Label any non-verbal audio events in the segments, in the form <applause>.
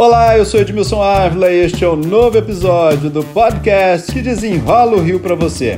Olá, eu sou Edmilson Ávila e este é o um novo episódio do podcast que desenrola o Rio para você.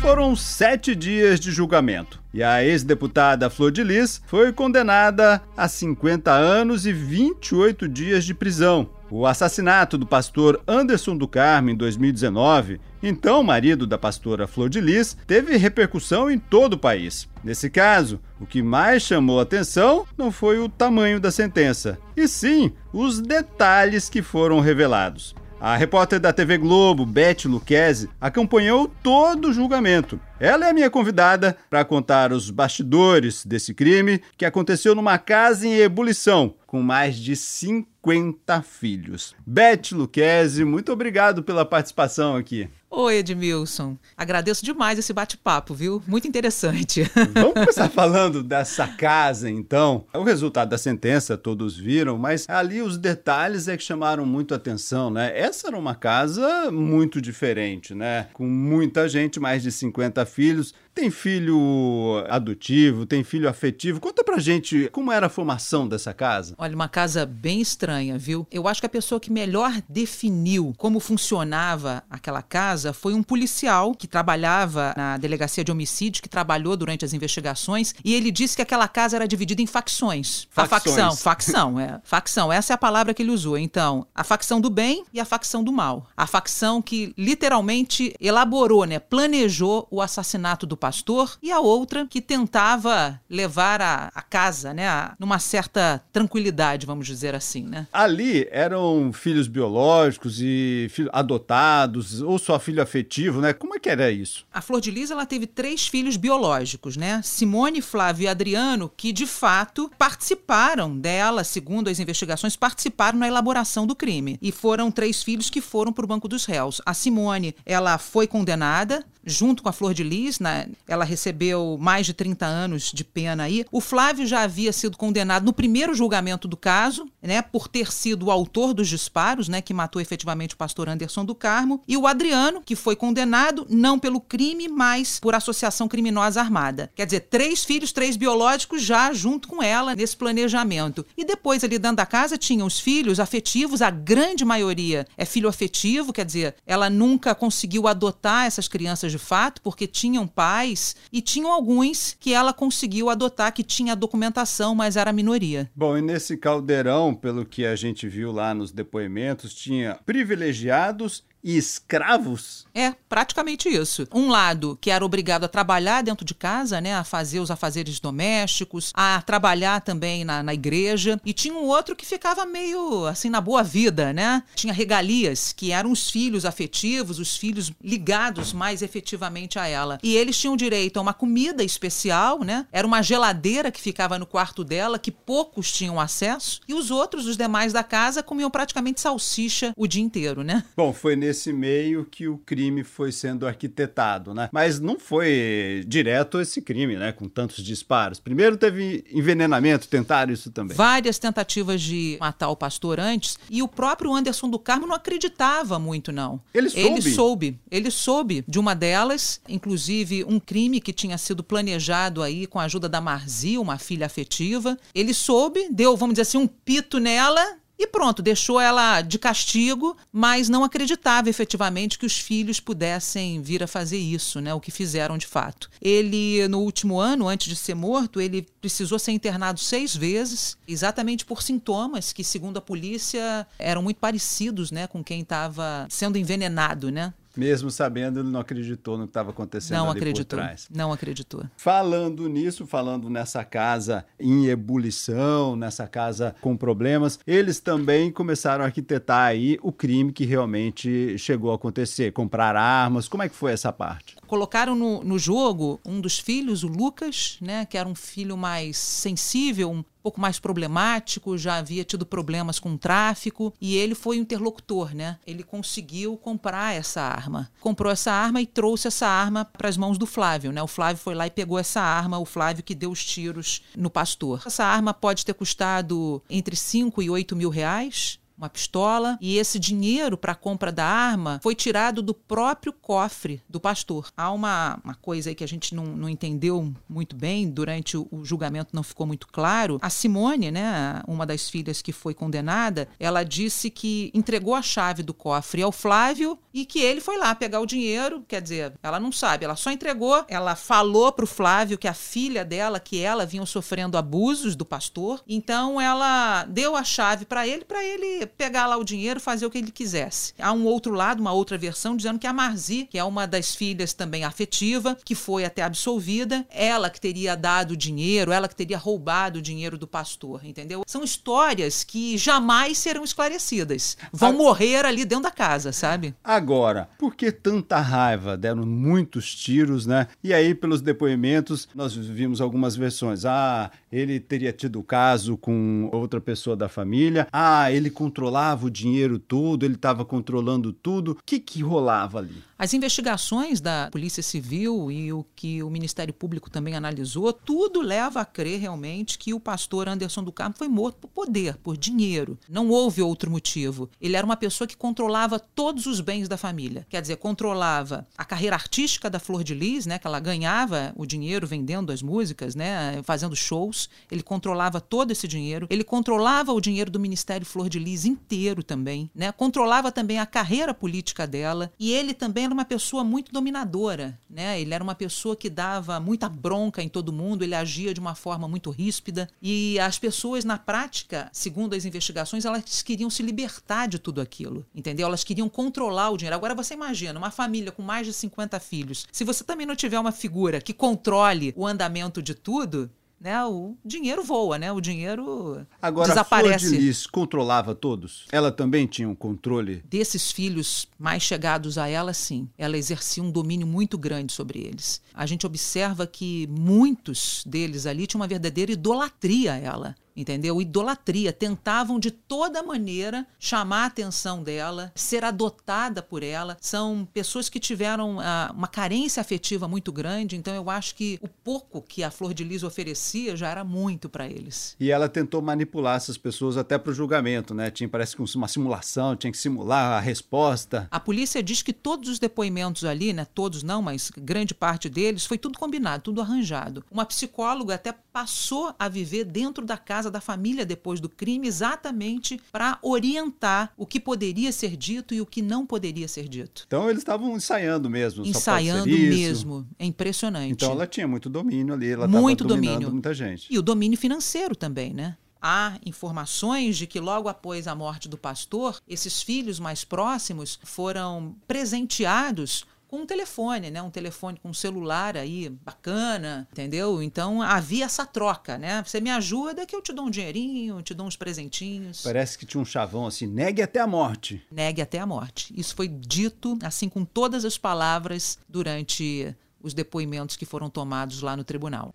Foram sete dias de julgamento e a ex-deputada Flor de Lis foi condenada a 50 anos e 28 dias de prisão. O assassinato do pastor Anderson do Carmo em 2019, então marido da pastora Flor de Lis, teve repercussão em todo o país. Nesse caso, o que mais chamou atenção não foi o tamanho da sentença, e sim os detalhes que foram revelados. A repórter da TV Globo, Beth Luquezzi, acompanhou todo o julgamento. Ela é a minha convidada para contar os bastidores desse crime que aconteceu numa casa em ebulição, com mais de 50 filhos. Beth Luquezzi, muito obrigado pela participação aqui. Oi, Edmilson. Agradeço demais esse bate-papo, viu? Muito interessante. <laughs> Vamos começar <laughs> falando dessa casa, então. O resultado da sentença todos viram, mas ali os detalhes é que chamaram muito atenção, né? Essa era uma casa muito diferente, né? Com muita gente, mais de 50 filhos. Tem filho adotivo, tem filho afetivo. Conta pra gente como era a formação dessa casa. Olha, uma casa bem estranha, viu? Eu acho que a pessoa que melhor definiu como funcionava aquela casa foi um policial que trabalhava na delegacia de homicídio, que trabalhou durante as investigações, e ele disse que aquela casa era dividida em facções. facções. A facção, facção, é. Facção, essa é a palavra que ele usou. Então, a facção do bem e a facção do mal. A facção que literalmente elaborou, né, planejou o assassinato do pastor, e a outra que tentava levar a, a casa, né, a, numa certa tranquilidade, vamos dizer assim, né? Ali eram filhos biológicos e filhos adotados, ou só filho afetivo, né? Como é que era isso? A Flor de Lis, ela teve três filhos biológicos, né? Simone, Flávio e Adriano, que de fato participaram dela, segundo as investigações, participaram na elaboração do crime. E foram três filhos que foram para o banco dos réus. A Simone, ela foi condenada junto com a Flor de Lis, né? ela recebeu mais de 30 anos de pena aí. O Flávio já havia sido condenado no primeiro julgamento do caso, né, por ter sido o autor dos disparos, né, que matou efetivamente o pastor Anderson do Carmo, e o Adriano, que foi condenado não pelo crime, mas por associação criminosa armada. Quer dizer, três filhos, três biológicos já junto com ela nesse planejamento. E depois ali dentro da casa tinham os filhos afetivos, a grande maioria é filho afetivo, quer dizer, ela nunca conseguiu adotar essas crianças de fato, porque tinham pais e tinham alguns que ela conseguiu adotar que tinha documentação, mas era minoria. Bom, e nesse caldeirão, pelo que a gente viu lá nos depoimentos, tinha privilegiados e escravos? É, praticamente isso. Um lado que era obrigado a trabalhar dentro de casa, né, a fazer os afazeres domésticos, a trabalhar também na, na igreja, e tinha um outro que ficava meio assim na boa vida, né? Tinha regalias, que eram os filhos afetivos, os filhos ligados mais efetivamente a ela. E eles tinham direito a uma comida especial, né? Era uma geladeira que ficava no quarto dela, que poucos tinham acesso, e os outros, os demais da casa, comiam praticamente salsicha o dia inteiro, né? Bom, foi nesse nesse meio que o crime foi sendo arquitetado, né? Mas não foi direto esse crime, né? Com tantos disparos. Primeiro teve envenenamento, tentaram isso também. Várias tentativas de matar o pastor antes e o próprio Anderson do Carmo não acreditava muito, não. Ele soube? Ele soube. Ele soube de uma delas, inclusive um crime que tinha sido planejado aí com a ajuda da Marzi, uma filha afetiva. Ele soube, deu, vamos dizer assim, um pito nela e pronto, deixou ela de castigo, mas não acreditava efetivamente que os filhos pudessem vir a fazer isso, né? O que fizeram de fato. Ele, no último ano, antes de ser morto, ele precisou ser internado seis vezes, exatamente por sintomas que, segundo a polícia, eram muito parecidos, né, com quem estava sendo envenenado, né? Mesmo sabendo, ele não acreditou no que estava acontecendo não ali acreditou, por trás. Não acreditou. Falando nisso, falando nessa casa em ebulição, nessa casa com problemas, eles também começaram a arquitetar aí o crime que realmente chegou a acontecer, comprar armas. Como é que foi essa parte? Colocaram no, no jogo um dos filhos, o Lucas, né, que era um filho mais sensível, um pouco mais problemático, já havia tido problemas com o tráfico e ele foi o interlocutor, né? Ele conseguiu comprar essa arma. Comprou essa arma e trouxe essa arma para as mãos do Flávio, né? O Flávio foi lá e pegou essa arma, o Flávio que deu os tiros no pastor. Essa arma pode ter custado entre 5 e 8 mil reais uma pistola, e esse dinheiro para a compra da arma foi tirado do próprio cofre do pastor. Há uma, uma coisa aí que a gente não, não entendeu muito bem, durante o, o julgamento não ficou muito claro. A Simone, né, uma das filhas que foi condenada, ela disse que entregou a chave do cofre ao Flávio e que ele foi lá pegar o dinheiro, quer dizer, ela não sabe, ela só entregou, ela falou para o Flávio que a filha dela, que ela vinham sofrendo abusos do pastor, então ela deu a chave para ele, para ele pegar lá o dinheiro, fazer o que ele quisesse. Há um outro lado, uma outra versão, dizendo que a Marzi, que é uma das filhas também afetiva, que foi até absolvida, ela que teria dado o dinheiro, ela que teria roubado o dinheiro do pastor, entendeu? São histórias que jamais serão esclarecidas. Vão a... morrer ali dentro da casa, sabe? Agora, por que tanta raiva? Deram muitos tiros, né? E aí, pelos depoimentos, nós vimos algumas versões. Ah, ele teria tido caso com outra pessoa da família. Ah, ele controlava o dinheiro todo, ele estava controlando tudo. O que, que rolava ali? As investigações da Polícia Civil e o que o Ministério Público também analisou, tudo leva a crer realmente que o pastor Anderson do Carmo foi morto por poder, por dinheiro. Não houve outro motivo. Ele era uma pessoa que controlava todos os bens da família. Quer dizer, controlava a carreira artística da Flor de Lis, né, que ela ganhava o dinheiro vendendo as músicas, né, fazendo shows. Ele controlava todo esse dinheiro. Ele controlava o dinheiro do Ministério Flor de Lis inteiro também, né? Controlava também a carreira política dela e ele também era uma pessoa muito dominadora, né? Ele era uma pessoa que dava muita bronca em todo mundo, ele agia de uma forma muito ríspida e as pessoas na prática, segundo as investigações, elas queriam se libertar de tudo aquilo, entendeu? Elas queriam controlar o dinheiro. Agora você imagina uma família com mais de 50 filhos, se você também não tiver uma figura que controle o andamento de tudo, né, o dinheiro voa, né? O dinheiro Agora, desaparece. Agora, Lis controlava todos? Ela também tinha um controle? Desses filhos mais chegados a ela, sim. Ela exercia um domínio muito grande sobre eles. A gente observa que muitos deles ali tinham uma verdadeira idolatria a ela entendeu? Idolatria. Tentavam de toda maneira chamar a atenção dela, ser adotada por ela. São pessoas que tiveram uh, uma carência afetiva muito grande, então eu acho que o pouco que a Flor de Lis oferecia já era muito para eles. E ela tentou manipular essas pessoas até para o julgamento, né? Tinha, parece que uma simulação, tinha que simular a resposta. A polícia diz que todos os depoimentos ali, né? Todos não, mas grande parte deles, foi tudo combinado, tudo arranjado. Uma psicóloga até passou a viver dentro da casa casa da família depois do crime, exatamente para orientar o que poderia ser dito e o que não poderia ser dito. Então eles estavam ensaiando mesmo. Ensaiando mesmo. É impressionante. Então ela tinha muito domínio ali, ela muito domínio. muita gente. E o domínio financeiro também, né? Há informações de que logo após a morte do pastor, esses filhos mais próximos foram presenteados com um telefone, né? Um telefone com um celular aí bacana, entendeu? Então havia essa troca, né? Você me ajuda que eu te dou um dinheirinho, te dou uns presentinhos. Parece que tinha um chavão assim, negue até a morte. Negue até a morte. Isso foi dito assim com todas as palavras durante os depoimentos que foram tomados lá no tribunal.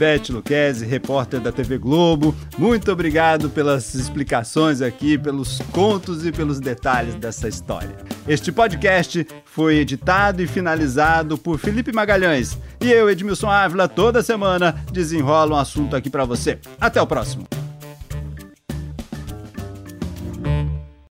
Beth Luquezzi, repórter da TV Globo. Muito obrigado pelas explicações aqui, pelos contos e pelos detalhes dessa história. Este podcast foi editado e finalizado por Felipe Magalhães. E eu, Edmilson Ávila, toda semana desenrola um assunto aqui para você. Até o próximo.